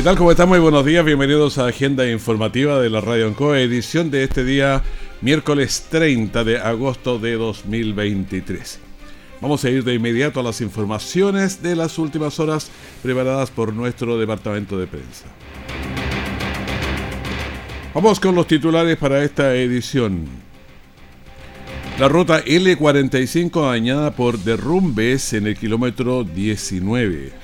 ¿Qué tal? ¿Cómo están? Muy buenos días. Bienvenidos a Agenda Informativa de la Radio Ancoa, edición de este día miércoles 30 de agosto de 2023. Vamos a ir de inmediato a las informaciones de las últimas horas preparadas por nuestro departamento de prensa. Vamos con los titulares para esta edición. La ruta L45 dañada por derrumbes en el kilómetro 19.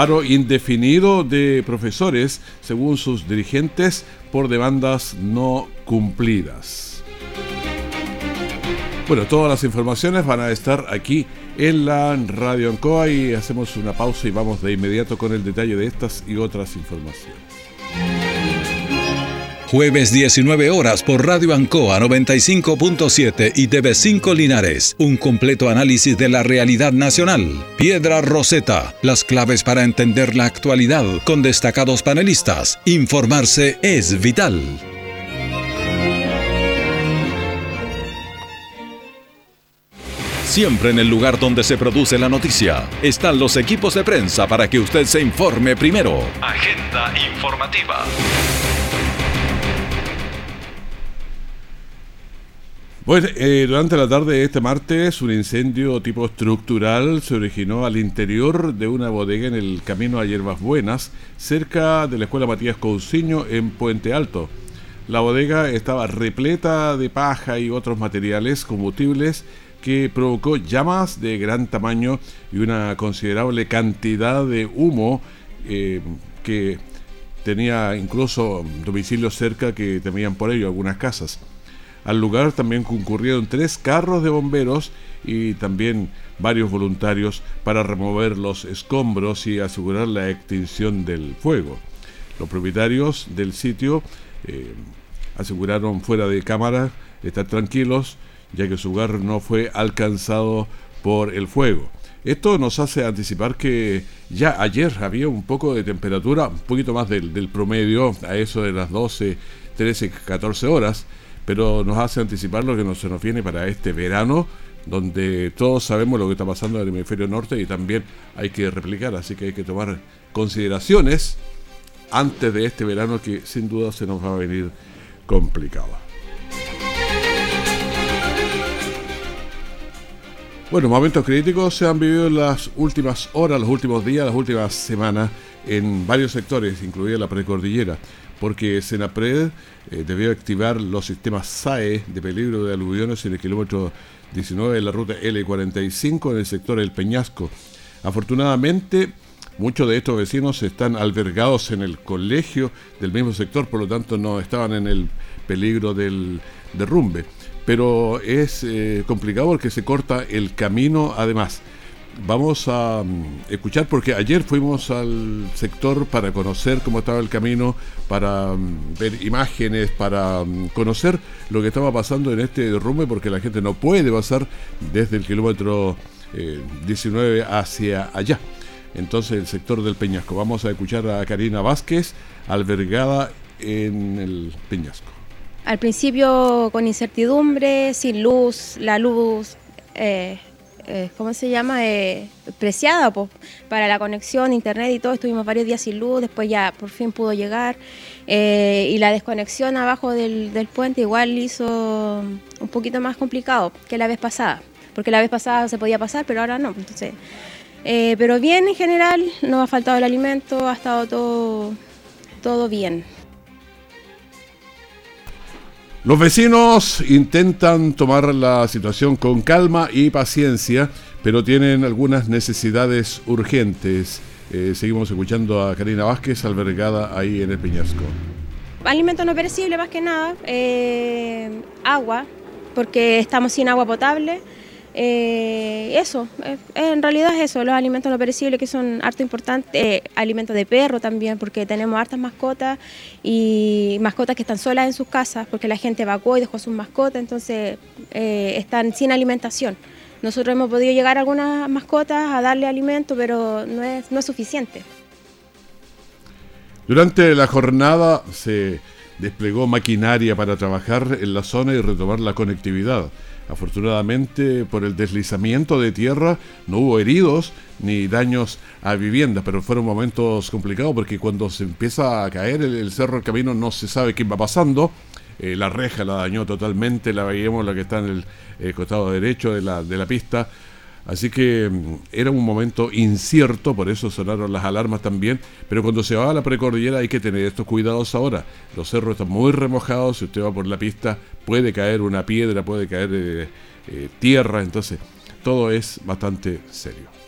Paro indefinido de profesores, según sus dirigentes, por demandas no cumplidas. Bueno, todas las informaciones van a estar aquí en la Radio Ancoa y hacemos una pausa y vamos de inmediato con el detalle de estas y otras informaciones. Jueves 19 horas por Radio Ancoa 95.7 y TV5 Linares. Un completo análisis de la realidad nacional. Piedra Roseta. Las claves para entender la actualidad con destacados panelistas. Informarse es vital. Siempre en el lugar donde se produce la noticia están los equipos de prensa para que usted se informe primero. Agenda informativa. Pues eh, durante la tarde de este martes, un incendio tipo estructural se originó al interior de una bodega en el camino a Hierbas Buenas, cerca de la escuela Matías Cousiño en Puente Alto. La bodega estaba repleta de paja y otros materiales combustibles que provocó llamas de gran tamaño y una considerable cantidad de humo eh, que tenía incluso domicilios cerca que temían por ello algunas casas. Al lugar también concurrieron tres carros de bomberos y también varios voluntarios para remover los escombros y asegurar la extinción del fuego. Los propietarios del sitio eh, aseguraron fuera de cámara estar tranquilos ya que su hogar no fue alcanzado por el fuego. Esto nos hace anticipar que ya ayer había un poco de temperatura, un poquito más del, promedio, a eso de las 12, 13, 14 horas, pero nos hace anticipar lo que nos, se nos viene para este verano, donde todos sabemos lo que está pasando en el hemisferio norte y también hay que replicar, así que hay que tomar consideraciones antes de este verano que sin duda se nos va a venir complicado. Bueno, momentos críticos se han vivido en las últimas horas, los últimos días, las últimas semanas en varios sectores, incluida la precordillera porque Senapred eh, debió activar los sistemas SAE de peligro de aluviones en el kilómetro 19 de la ruta L45 en el sector del Peñasco. Afortunadamente, muchos de estos vecinos están albergados en el colegio del mismo sector, por lo tanto no estaban en el peligro del derrumbe. Pero es eh, complicado porque se corta el camino además vamos a mm, escuchar porque ayer fuimos al sector para conocer cómo estaba el camino, para mm, ver imágenes, para mm, conocer lo que estaba pasando en este derrumbe porque la gente no puede pasar desde el kilómetro 19 eh, hacia allá. Entonces el sector del Peñasco. Vamos a escuchar a Karina Vázquez, albergada en el Peñasco. Al principio con incertidumbre, sin luz, la luz eh, eh, ¿cómo se llama? Eh, preciada para la conexión, internet y todo. Estuvimos varios días sin luz, después ya por fin pudo llegar. Eh, y la desconexión abajo del, puente igual hizo un poquito más complicado que la vez pasada, porque la vez pasada se podía pasar, pero ahora no. Entonces, pero bien en general, no ha faltado el alimento, ha estado todo, todo bien. Los vecinos intentan tomar la situación con calma y paciencia, pero tienen algunas necesidades urgentes. Eh, seguimos escuchando a Karina Vázquez, albergada ahí en el Peñasco. Alimento no perecible más que nada, eh, agua, porque estamos sin agua potable. Eh, eso, eh, en realidad es eso, los alimentos no perecibles que son harto importantes, eh, alimentos de perro también, porque tenemos hartas mascotas y mascotas que están solas en sus casas, porque la gente evacuó y dejó sus mascotas, entonces están sin alimentación. Nosotros hemos podido llegar a algunas mascotas a darle alimento, pero no es, no es suficiente. Durante la jornada se desplegó maquinaria para trabajar en la zona y retomar la conectividad. Afortunadamente, por el deslizamiento de tierra no hubo heridos ni daños a viviendas, pero fueron momentos complicados porque cuando se empieza a caer el, cerro del camino no se sabe qué va pasando. Eh, la reja la dañó totalmente, la veíamos la que está en el eh, costado derecho de la, de la pista. Así que mm, era un momento incierto, por eso sonaron las alarmas también, pero cuando se va a la precordillera hay que tener estos cuidados ahora. Los cerros están muy remojados, si usted va por la pista puede caer una piedra, puede caer eh, eh, tierra, entonces todo es bastante serio.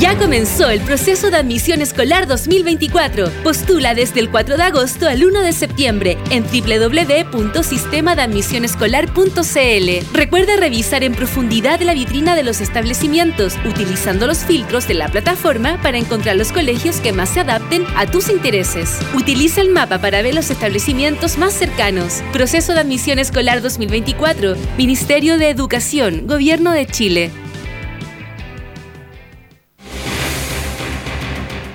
Ya comenzó el proceso de admisión escolar 2024. Postula desde el 4 de agosto al 1 de septiembre en www.sistemadeadmisionescolar.cl. Recuerda revisar en profundidad la vitrina de los establecimientos, utilizando los filtros de la plataforma para encontrar los colegios que más se adapten a tus intereses. Utiliza el mapa para ver los establecimientos más cercanos. Proceso de admisión escolar 2024. Ministerio de Educación, Gobierno de Chile.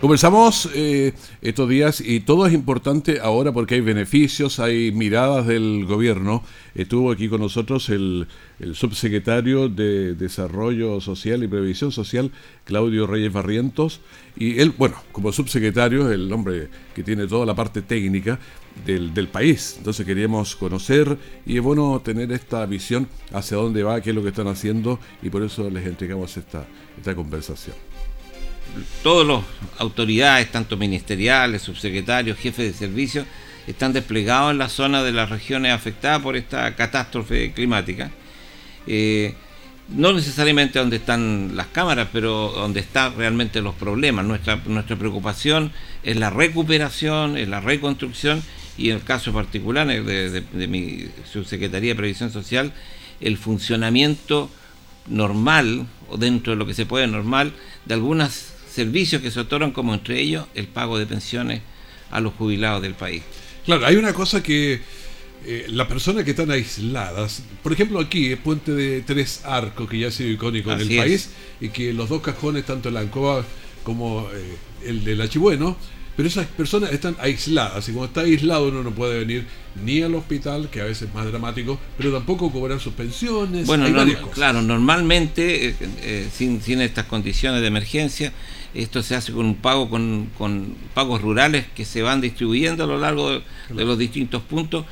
Conversamos eh, estos días y todo es importante ahora porque hay beneficios, hay miradas del gobierno. Estuvo aquí con nosotros el, subsecretario de Desarrollo Social y Previsión Social, Claudio Reyes Barrientos, y él, bueno, como subsecretario, es el hombre que tiene toda la parte técnica del, país. Entonces queríamos conocer y es bueno tener esta visión hacia dónde va, qué es lo que están haciendo y por eso les entregamos esta, esta conversación todas las autoridades, tanto ministeriales, subsecretarios, jefes de servicio, están desplegados en la zona de las regiones afectadas por esta catástrofe climática. Eh, no necesariamente donde están las cámaras, pero donde están realmente los problemas. Nuestra, nuestra preocupación es la recuperación, es la reconstrucción y en el caso particular de, de mi subsecretaría de Previsión Social, el funcionamiento normal, o dentro de lo que se puede normal, de algunas servicios que se otorgan, como entre ellos el pago de pensiones a los jubilados del país. Claro, hay una cosa que eh, las personas que están aisladas, por ejemplo aquí, el puente de tres arcos, que ya ha sido icónico en el país, y que los dos cajones, tanto el Ancoa como eh, el del Achibueno, pero esas personas están aisladas y como está aislado uno no puede venir ni al hospital, que a veces es más dramático, pero tampoco cobrar sus pensiones. Bueno, claro, normalmente, eh, sin, sin estas condiciones de emergencia, esto se hace con un pago con, pagos rurales que se van distribuyendo a lo largo de, los distintos puntos,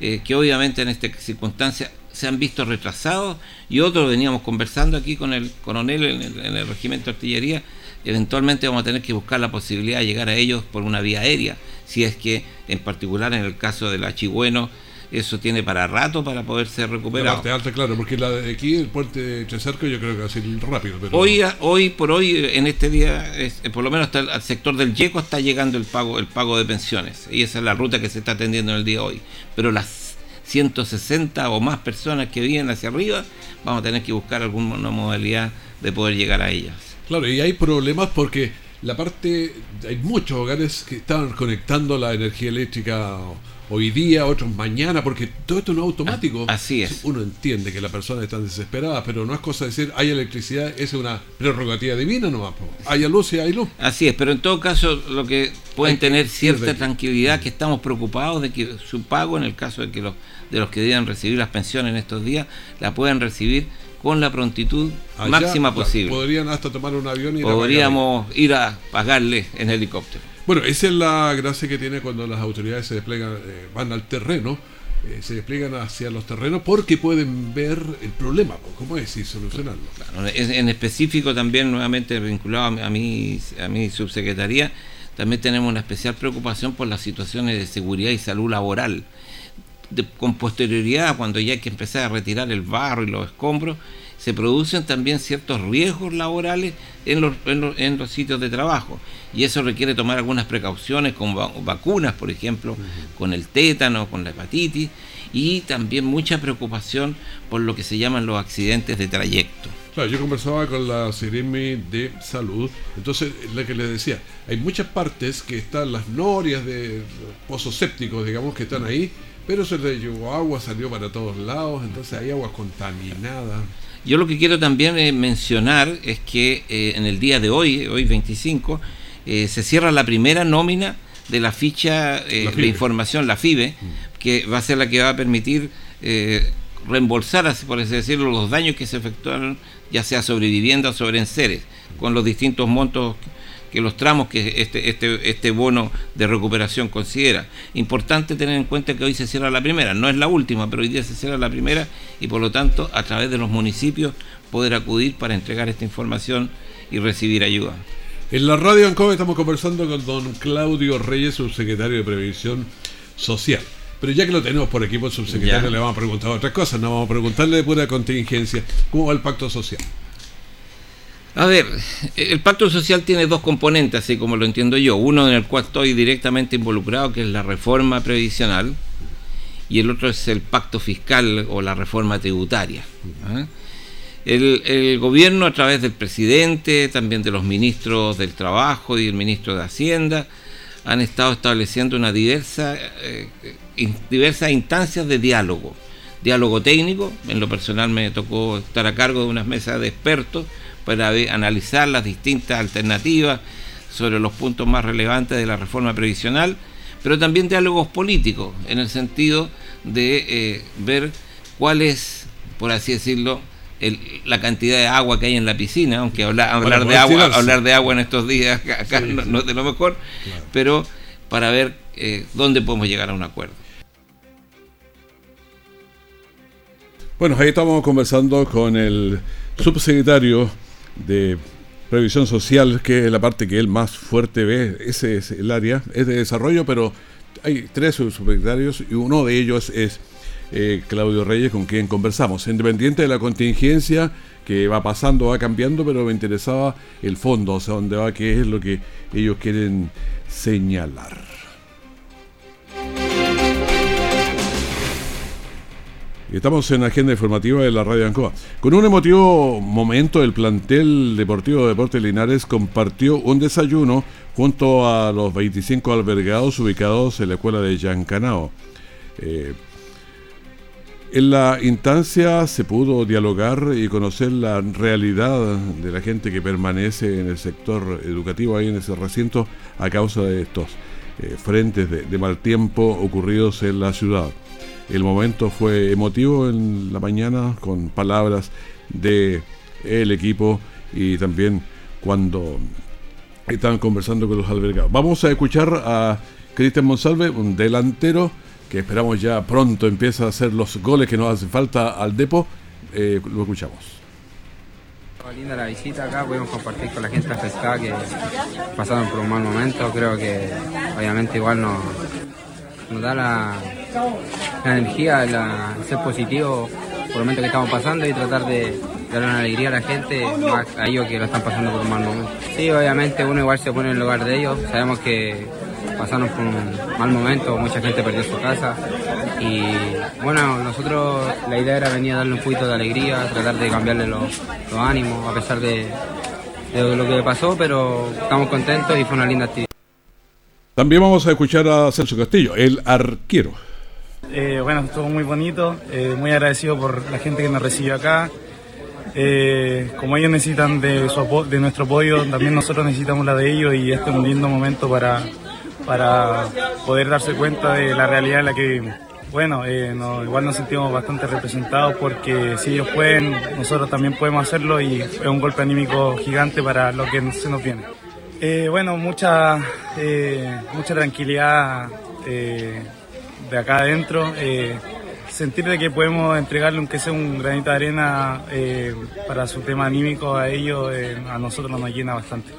eh, que obviamente en esta circunstancia se han visto retrasados. Y otros veníamos conversando aquí con el coronel en el, en el regimiento de artillería, eventualmente vamos a tener que buscar la posibilidad de llegar a ellos por una vía aérea, si es que en particular en el caso del Achigüeno, eso tiene para rato para poder ser recuperado. La parte alta, claro, porque la de aquí, el puente de Chesarco, yo creo que va a ser rápido. Hoy, hoy por hoy, en este día, por lo menos hasta el, al sector del Yeco está llegando el pago, el pago de pensiones. Y esa es la ruta que se está atendiendo en el día de hoy. Pero las 160 o más personas que vienen hacia arriba, vamos a tener que buscar alguna modalidad de poder llegar a ellas. Claro, y hay problemas porque la parte, hay muchos hogares que están conectando la energía eléctrica hoy día, otros mañana, porque todo esto no es automático. Ah, así es. Uno entiende que las personas están desesperadas, pero no es cosa de decir, hay electricidad, es una prerrogativa divina nomás. Hay luz y hay luz. Así es, pero en todo caso, lo que pueden tener cierta tranquilidad, que estamos preocupados de que su pago, en el caso de que los, de los que debían recibir las pensiones en estos días, la puedan recibir con la prontitud máxima posible. Podrían hasta tomar un avión y Podríamos ir a pagarle en helicóptero. Bueno, esa es la gracia que tiene cuando las autoridades se desplegan, eh, van al terreno, eh, se despliegan hacia los terrenos porque pueden ver el problema, cómo es, y solucionarlo. en específico también, nuevamente vinculado a mi, a mi subsecretaría, también tenemos una especial preocupación por las situaciones de seguridad y salud laboral. con posterioridad, cuando ya hay que empezar a retirar el barro y los escombros, se producen también ciertos riesgos laborales en los, en los, sitios de trabajo. Y eso requiere tomar algunas precauciones con vacunas, por ejemplo, con el tétano, con la hepatitis, y también mucha preocupación por lo que se llaman los accidentes de trayecto. Claro, yo conversaba con la Seremi de Salud, entonces la que les decía, hay muchas partes que están las norias de pozos sépticos, digamos, que están ahí, pero se le llevó agua, salió para todos lados, entonces hay agua contaminada. Yo lo que quiero también eh, mencionar es que eh, en el día de hoy, hoy 25, eh, se cierra la primera nómina de la ficha de información, la FIBE, mm. que va a ser la que va a permitir reembolsar, por así decirlo, los daños que se efectuaron, ya sea sobre vivienda o sobre enseres, con los distintos montos que los tramos que este, este, este bono de recuperación considera. Importante tener en cuenta que hoy se cierra la primera, no es la última, pero hoy día se cierra la primera y por lo tanto a través de los municipios poder acudir para entregar esta información y recibir ayuda. En la radio ANCOVE estamos conversando con don Claudio Reyes, subsecretario de Previsión Social. Pero ya que lo tenemos por equipo, subsecretario le vamos a preguntar otras cosas, no vamos a preguntarle de pura contingencia, ¿cómo va el pacto social? A ver, el pacto social tiene dos componentes, así como lo entiendo yo. Uno en el cual estoy directamente involucrado, que es la reforma previsional, y el otro es el pacto fiscal o la reforma tributaria. ¿ah? El, gobierno, a través del presidente, también de los ministros del Trabajo y el ministro de Hacienda, han estado estableciendo una diversa, eh, diversas instancias de diálogo. Diálogo técnico, en lo personal me tocó estar a cargo de unas mesas de expertos para analizar las distintas alternativas sobre los puntos más relevantes de la reforma previsional, pero también diálogos políticos, en el sentido de eh, ver cuál es, por así decirlo, la cantidad de agua que hay en la piscina, aunque hablar, de agua, hablar de agua en estos días acá no, es de lo mejor, pero para ver eh, dónde podemos llegar a un acuerdo. Bueno, ahí estamos conversando con el subsecretario de previsión social, que es la parte que él más fuerte ve, ese es el área, es de desarrollo, pero hay tres subsecretarios y uno de ellos es eh, Claudio Reyes, con quien conversamos. Independiente de la contingencia que va pasando, va cambiando, pero me interesaba el fondo, o sea, dónde va, qué es lo que ellos quieren señalar. Estamos en la agenda informativa de la Radio Ancoa. Con un emotivo momento, el plantel deportivo de Deportes Linares compartió un desayuno junto a los 25 albergados ubicados en la escuela de Yancanao. Eh, en la instancia se pudo dialogar y conocer la realidad de la gente que permanece en el sector educativo ahí en ese recinto a causa de estos eh, frentes de mal tiempo ocurridos en la ciudad. El momento fue emotivo en la mañana con palabras de el equipo y también cuando estaban conversando con los albergados. Vamos a escuchar a Cristian Monsalve, un delantero que esperamos ya pronto empieza a hacer los goles que nos hacen falta al Depo. Eh, lo escuchamos. Linda la visita acá, pudimos compartir con la gente afectada que pasaron por un mal momento. Creo que obviamente igual nos, nos da la, la energía, la, ser positivo por el momento que estamos pasando y tratar de dar una alegría a la gente, a ellos que lo están pasando por un mal momento. Sí, obviamente uno igual se pone en el lugar de ellos, sabemos que pasaron por un mal momento, mucha gente perdió su casa y bueno, nosotros la idea era venir a darle un poquito de alegría, tratar de cambiarle los, los ánimos a pesar de, de lo que pasó, pero estamos contentos y fue una linda actividad. También vamos a escuchar a Celso Castillo, el arquero. Eh, bueno, estuvo muy bonito, eh, muy agradecido por la gente que nos recibió acá. Eh, como ellos necesitan de, nuestro apoyo, también nosotros necesitamos la de ellos y este es un lindo momento para, para poder darse cuenta de la realidad en la que vivimos. Bueno, igual nos sentimos bastante representados porque si ellos pueden, nosotros también podemos hacerlo y es un golpe anímico gigante para lo que se nos viene. bueno, mucha, mucha tranquilidad de acá adentro, eh, sentir de que podemos entregarle aunque sea un granito de arena eh, para su tema anímico a ellos, eh, a nosotros nos llena bastante.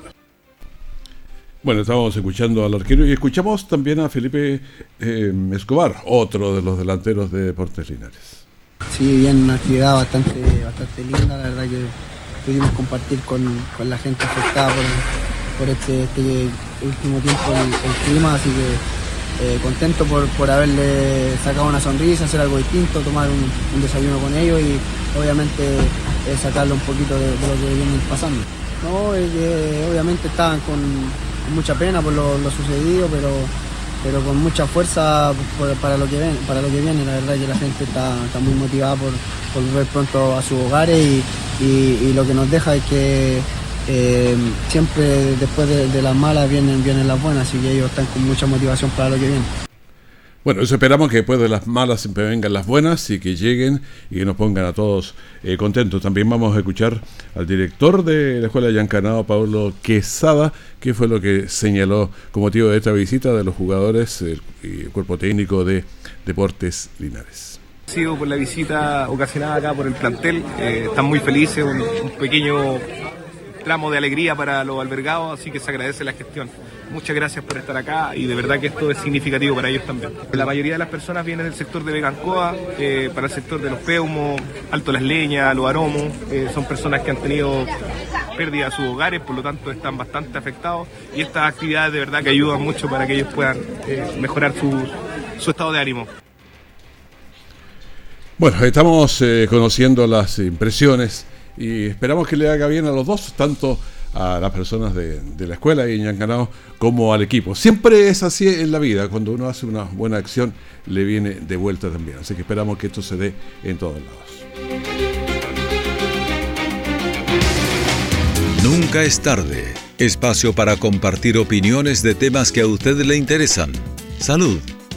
Bueno, estábamos escuchando al arquero y escuchamos también a Felipe Escobar, otro de los delanteros de Deportes Linares. Sí, bien, una actividad bastante, bastante linda, la verdad que pudimos compartir con, la gente afectada por, este, este, último tiempo el, clima, así que eh, contento por, haberle sacado una sonrisa, hacer algo distinto, tomar un, desayuno con ellos y obviamente eh, sacarle un poquito de, lo que vienen pasando. No, obviamente estaban con, mucha pena por lo, sucedido, pero, pero con mucha fuerza para, lo que ven, para lo que viene. La verdad que la gente está, muy motivada por, volver pronto a sus hogares y, lo que nos deja es que eh, siempre después de, de, las malas vienen, vienen las buenas, así que ellos están con mucha motivación para lo que viene. Bueno, eso esperamos que después de las malas siempre vengan las buenas y que lleguen y que nos pongan a todos eh, contentos. También vamos a escuchar al director de la Escuela de Yancanao, Pablo Quesada, que fue lo que señaló como motivo de esta visita de los jugadores y el cuerpo técnico de Deportes Linares. Por la visita ocasionada acá por el plantel, eh, están muy felices, un pequeño tramo de alegría para los albergados, así que se agradece la gestión. Muchas gracias por estar acá y de verdad que esto es significativo para ellos también. La mayoría de las personas vienen del sector de Vegancoa, eh, para el sector de los Peumos, Alto Las Leñas, Los Aromos, eh, son personas que han tenido pérdida de sus hogares, por lo tanto están bastante afectados y estas actividades de verdad que ayudan mucho para que ellos puedan eh, mejorar su, su estado de ánimo. Bueno, estamos conociendo las impresiones y esperamos que le haga bien a los dos, tanto a las personas de, la escuela y en ganado como al equipo. Siempre es así en la vida, cuando uno hace una buena acción le viene de vuelta también. Así que esperamos que esto se dé en todos lados. Nunca es tarde. Espacio para compartir opiniones de temas que a usted le interesan. Salud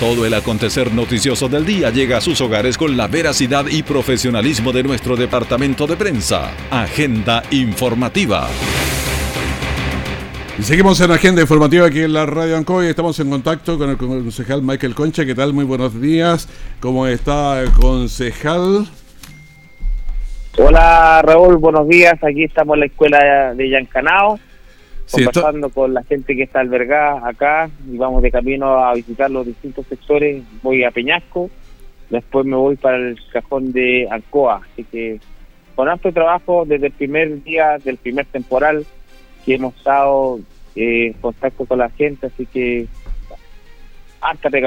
Todo el acontecer noticioso del día llega a sus hogares con la veracidad y profesionalismo de nuestro departamento de prensa. Agenda informativa. Y seguimos en Agenda Informativa aquí en la Radio Ancoy. Estamos en contacto con el concejal Michael Concha. ¿Qué tal? Muy buenos días. ¿Cómo está el concejal? Hola Raúl, buenos días. Aquí estamos en la escuela de Yancanao conversando con la gente que está albergada acá y vamos de camino a visitar los distintos sectores. Voy a Peñasco, después me voy para el cajón de Ancoa. Así que con amplio trabajo desde el primer día del primer temporal que hemos estado eh, en contacto con la gente, así que hasta me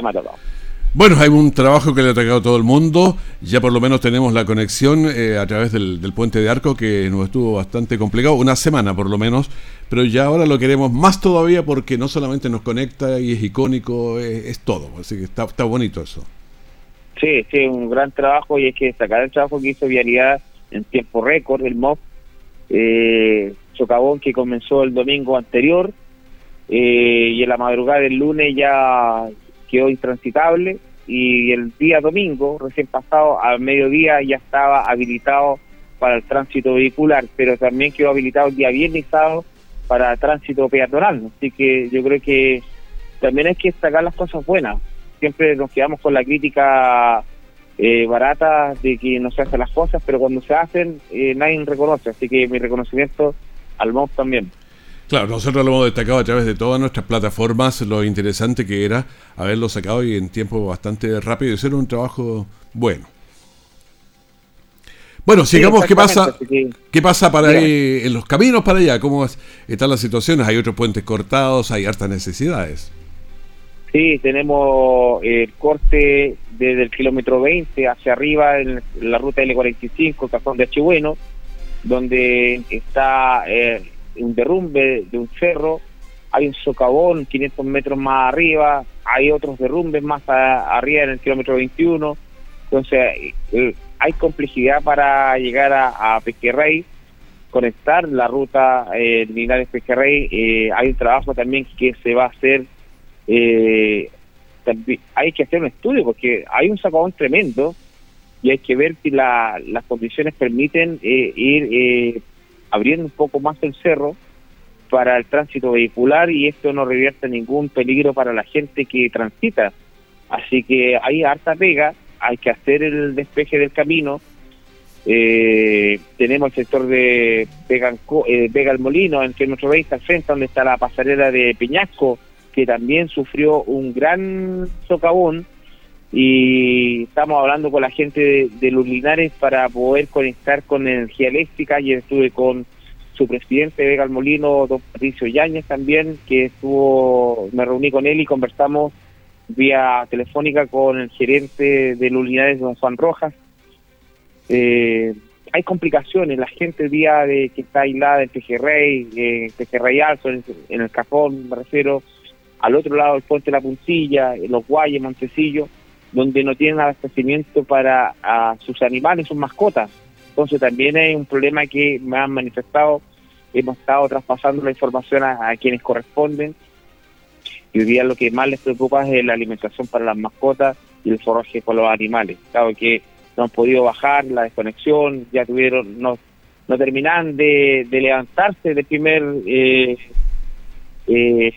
bueno, hay un trabajo que le ha atacado todo el mundo. Ya por lo menos tenemos la conexión eh, a través del, puente de arco que nos estuvo bastante complicado, una semana por lo menos, pero ya ahora lo queremos más todavía porque no solamente nos conecta y es icónico, es, todo. Así que está, está bonito eso. Sí, sí, un gran trabajo y es que destacar el trabajo que hizo Vialidad en tiempo récord, el MOP, eh, Chocabón que comenzó el domingo anterior eh, y en la madrugada del lunes ya quedó intransitable y el día domingo, recién pasado, al mediodía ya estaba habilitado para el tránsito vehicular, pero también quedó habilitado el día viernes para tránsito peatonal. Así que yo creo que también hay que sacar las cosas buenas. Siempre nos quedamos con la crítica eh, barata de que no se hacen las cosas, pero cuando se hacen eh, nadie reconoce. Así que mi reconocimiento al MOP también. Claro, nosotros lo hemos destacado a través de todas nuestras plataformas, lo interesante que era haberlo sacado y en tiempo bastante rápido y hacer un trabajo bueno. Bueno, sigamos, ¿qué pasa? ¿Qué pasa para ahí, en los caminos para allá? ¿Cómo están las situaciones? ¿Hay otros puentes cortados? ¿Hay hartas necesidades? Sí, tenemos el corte desde el kilómetro 20 hacia arriba en la ruta L45, Cajón de Chihueno, donde está eh, un derrumbe de un cerro, hay un socavón 500 metros más arriba, hay otros derrumbes más arriba en el kilómetro 21, entonces eh, hay complejidad para llegar a, a conectar la ruta eh, Linares Pequerrey, eh, hay un trabajo también que se va a hacer, eh, hay que hacer un estudio porque hay un socavón tremendo y hay que ver si la, las condiciones permiten eh, ir eh, abriendo un poco más el cerro para el tránsito vehicular y esto no revierte ningún peligro para la gente que transita. Así que hay harta pega, hay que hacer el despeje del camino. Eh, tenemos el sector de Vega, eh, Vega el Molino, en que nuestro veis al frente, donde está la pasarela de Peñasco, que también sufrió un gran socavón. Y estamos hablando con la gente de, de los Linares para poder conectar con energía eléctrica. Y estuve con su presidente Vega Molino, don Patricio Yáñez también, que estuvo, me reuní con él y conversamos vía telefónica con el gerente de Lulinares, don Juan Rojas. Eh, hay complicaciones, la gente día de que está aislada en Pejerrey, en Pejerrey Alto, en, el Cajón, me refiero, al otro lado del puente La Puntilla, en los Guayes, Montecillo, donde no tienen abastecimiento para sus animales, sus mascotas. Entonces también hay un problema que me han manifestado, hemos estado traspasando la información a, quienes corresponden y hoy día lo que más les preocupa es la alimentación para las mascotas y el forraje con los animales. Claro que no han podido bajar la desconexión, ya tuvieron, no, no terminan de, levantarse del primer eh, eh,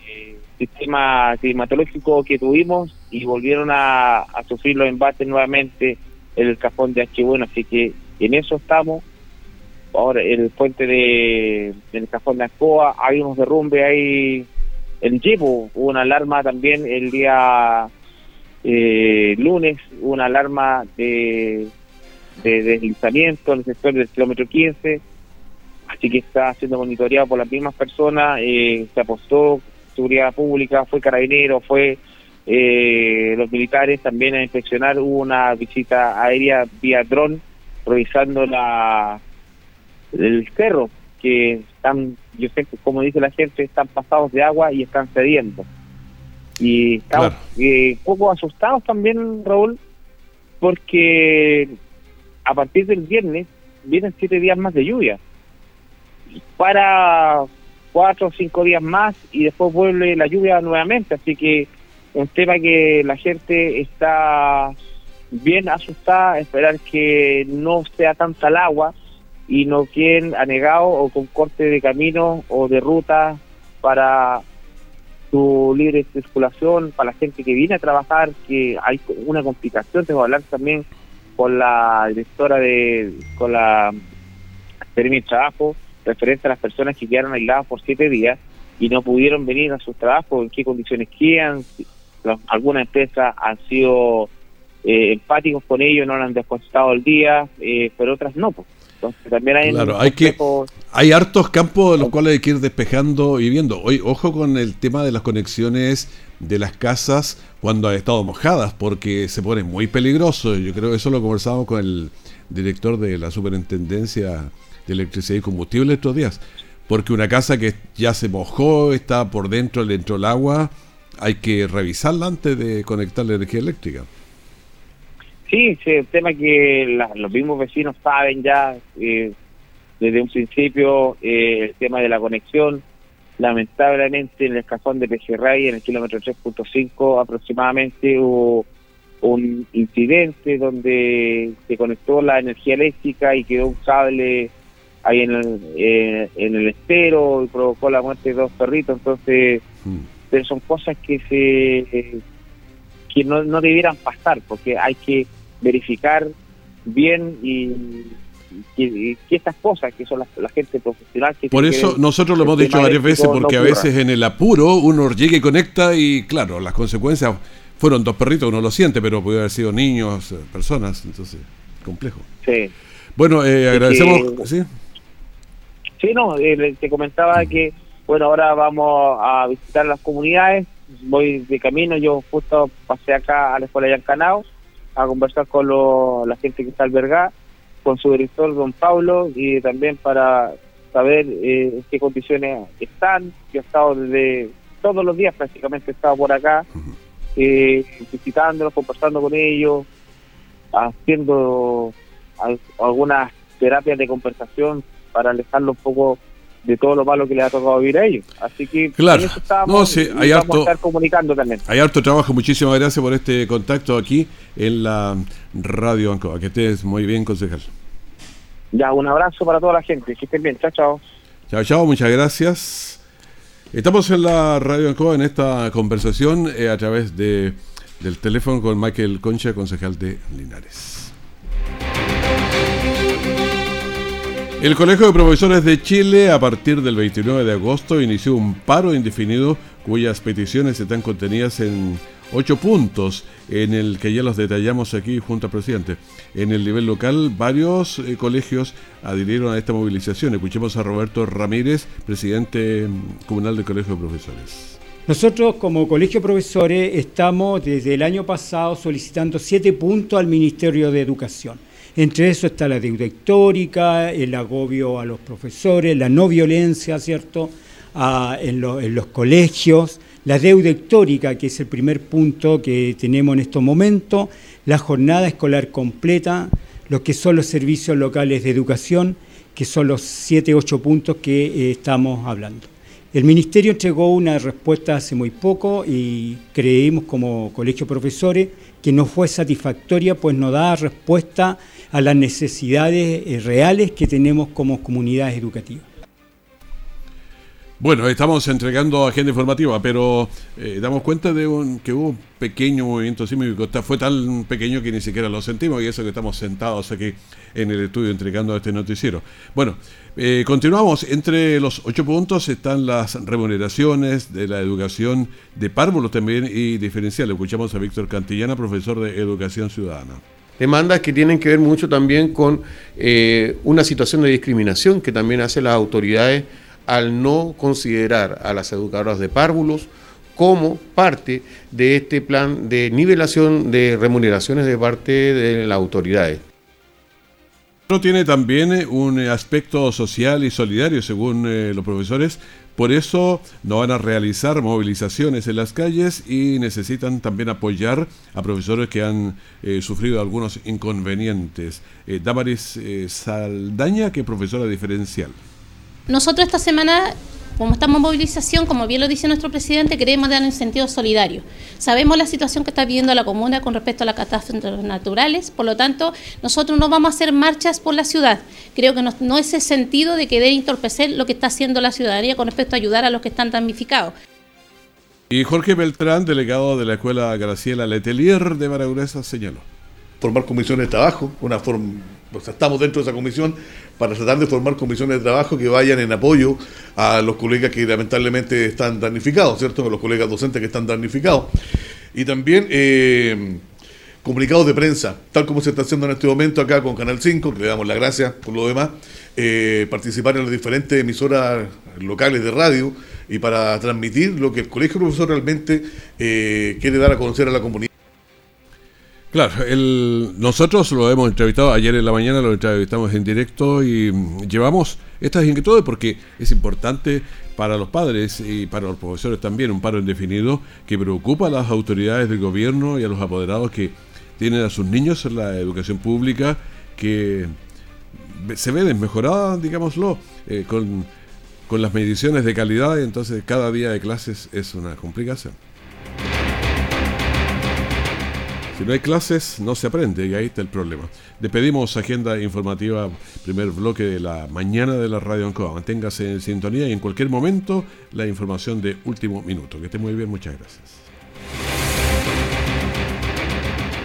sistema climatológico que tuvimos y volvieron a, sufrir los embates nuevamente en el cajón de H. Bueno, así que en eso estamos. Ahora, el puente de, del Cajón de Ancoa, hay unos derrumbes ahí en Jepo, hubo una alarma también el día eh, lunes, una alarma de, de deslizamiento en el sector del kilómetro 15, así que está siendo monitoreado por las mismas personas, eh, se apostó seguridad pública, fue carabinero, fue eh, los militares también a inspeccionar, hubo una visita aérea vía dron revisando la el cerro que están yo sé que como dice la gente están pasados de agua y están cediendo y estamos eh, poco asustados también Raúl porque a partir del viernes vienen siete días más de lluvia. Para cuatro o cinco días más y después vuelve la lluvia nuevamente. Así que un tema que la gente está bien asustada, esperar que no sea tanta el agua y no queden anegados o con corte de camino o de ruta para su libre circulación, para la gente que viene a trabajar, que hay una complicación, tengo que hablar también con la directora de, con la de trabajo, referente a las personas que quedaron aisladas por siete días y no pudieron venir a sus trabajos, en qué condiciones quedan, algunas empresas han sido eh, empáticos con ellos, no lo han descontado el día, eh, pero otras no. Pues. Entonces también hay, claro, hay que hay hartos campos de los cuales hay que ir despejando y viendo. Hoy, ojo con el tema de las conexiones de las casas cuando han estado mojadas, porque se pone muy peligroso. Yo creo que eso lo conversamos con el director de la Superintendencia de Electricidad y Combustible estos días. Porque una casa que ya se mojó, está por dentro, dentro del agua, hay que revisarla antes de conectar la energía eléctrica. Sí, sí, el tema que los mismos vecinos saben ya eh, desde un principio, eh, el tema de la conexión. Lamentablemente en el cajón de Pejerrey, en el kilómetro 3.5 aproximadamente, hubo un incidente donde se conectó la energía eléctrica y quedó un cable ahí en el, eh, en el estero y provocó la muerte de dos perritos. Entonces, mm. Son cosas que se que no, no debieran pasar, porque hay que verificar bien y, que, estas cosas, que son la, gente profesional. Que Por eso nosotros lo hemos dicho varias veces, porque a veces en el apuro uno llega y conecta y claro, las consecuencias fueron dos perritos, uno lo siente, pero puede haber sido niños, eh, personas, entonces, complejo. Sí. Bueno, eh, agradecemos... ¿sí? sí, no, eh, te comentaba que, bueno, ahora vamos a visitar las comunidades, voy de camino, yo justo pasé acá a la escuela de Yancanao, a conversar con la gente que está albergada, con su director, don Pablo, y también para saber eh, en qué condiciones están. Yo he estado desde todos los días prácticamente, he estado por acá, eh, visitándolos, conversando con ellos, haciendo algunas terapias de conversación para alejarlo un poco de todo lo malo que le ha tocado vivir a ellos. Así que claro. eso No, sí, hay harto- a estar comunicando también. Hay harto trabajo, muchísimas gracias por este contacto aquí en la Radio Ancoa. Que estés muy bien, concejal. Ya, un abrazo para toda la gente. Que estén bien. Chao, chao. Chao, chao, muchas gracias. Estamos en la Radio Ancoa en esta conversación eh, a través de, del teléfono con Michael Concha, concejal de Linares. El Colegio de Profesores de Chile, a partir del 29 de agosto, inició un paro indefinido cuyas peticiones están contenidas en ocho puntos, en el que ya los detallamos aquí junto al presidente. En el nivel local, varios eh, colegios adhirieron a esta movilización. Escuchemos a Roberto Ramírez, presidente mm, comunal del Colegio de Profesores. Nosotros como Colegio de Profesores estamos desde el año pasado solicitando siete puntos al Ministerio de Educación. Entre eso está la deuda histórica, el agobio a los profesores, la no violencia, ¿cierto?, en, lo- en los colegios, la deuda histórica, que es el primer punto que tenemos en estos momentos, la jornada escolar completa, lo que son los servicios locales de educación, que son los siete, ocho puntos que eh, estamos hablando. El Ministerio entregó una respuesta hace muy poco y creímos como colegio profesores que no fue satisfactoria, pues no da respuesta a las necesidades eh, reales que tenemos como comunidades educativas. Bueno, estamos entregando agenda informativa, pero eh, damos cuenta de un- que hubo un pequeño movimiento sísmico. Fue tan pequeño que ni siquiera lo sentimos y eso que estamos sentados aquí en el estudio entregando este noticiero. Bueno, eh, continuamos. Entre los ocho puntos están las remuneraciones de la educación de párvulos también y diferencial. Escuchamos a Víctor Cantillana, profesor de Educación Ciudadana. Demandas que tienen que ver mucho también con eh, una situación de discriminación que también hacen las autoridades al no considerar a las educadoras de párvulos como parte de este plan de nivelación de remuneraciones de parte de las autoridades. Pero tiene también eh, un eh, aspecto social y solidario, según eh, los profesores. Por eso no van a realizar movilizaciones en las calles y necesitan también apoyar a profesores que han sufrido algunos inconvenientes. Eh, Damaris Saldaña, que es profesora diferencial. Nosotros esta semana, como estamos en movilización, como bien lo dice nuestro presidente, queremos dar un sentido solidario. Sabemos la situación que está viviendo la comuna con respecto a las catástrofes naturales, por lo tanto, nosotros no vamos a hacer marchas por la ciudad. Creo que no, no es el sentido de querer entorpecer lo que está haciendo la ciudadanía con respecto a ayudar a los que están damnificados. Y Jorge Beltrán, delegado de la Escuela Graciela Letelier de Baraguresa, señaló. formar comisiones de trabajo, una forma, sea, estamos dentro de esa comisión para tratar de formar comisiones de trabajo que vayan en apoyo a los colegas que lamentablemente están damnificados, ¿cierto? A los colegas docentes que están damnificados. Y también eh, comunicados de prensa, tal como se está haciendo en este momento acá con Canal 5, que le damos las gracias por lo demás, eh, participar en las diferentes emisoras locales de radio y para transmitir lo que el colegio profesor realmente eh, quiere dar a conocer a la comunidad. Claro, el, nosotros lo hemos entrevistado ayer en la mañana, lo entrevistamos en directo y mm, llevamos estas inquietudes porque es importante para los padres y para los profesores también un paro indefinido que preocupa a las autoridades del gobierno y a los apoderados que tienen a sus niños en la educación pública que se ve desmejorada, digámoslo, eh, con, con las mediciones de calidad, entonces cada día de clases es una complicación. Si no hay clases, no se aprende y ahí está el problema. Despedimos agenda informativa, primer bloque de la mañana de la Radio Ancoa. Manténgase en sintonía y en cualquier momento la información de último minuto. Que esté muy bien, muchas gracias.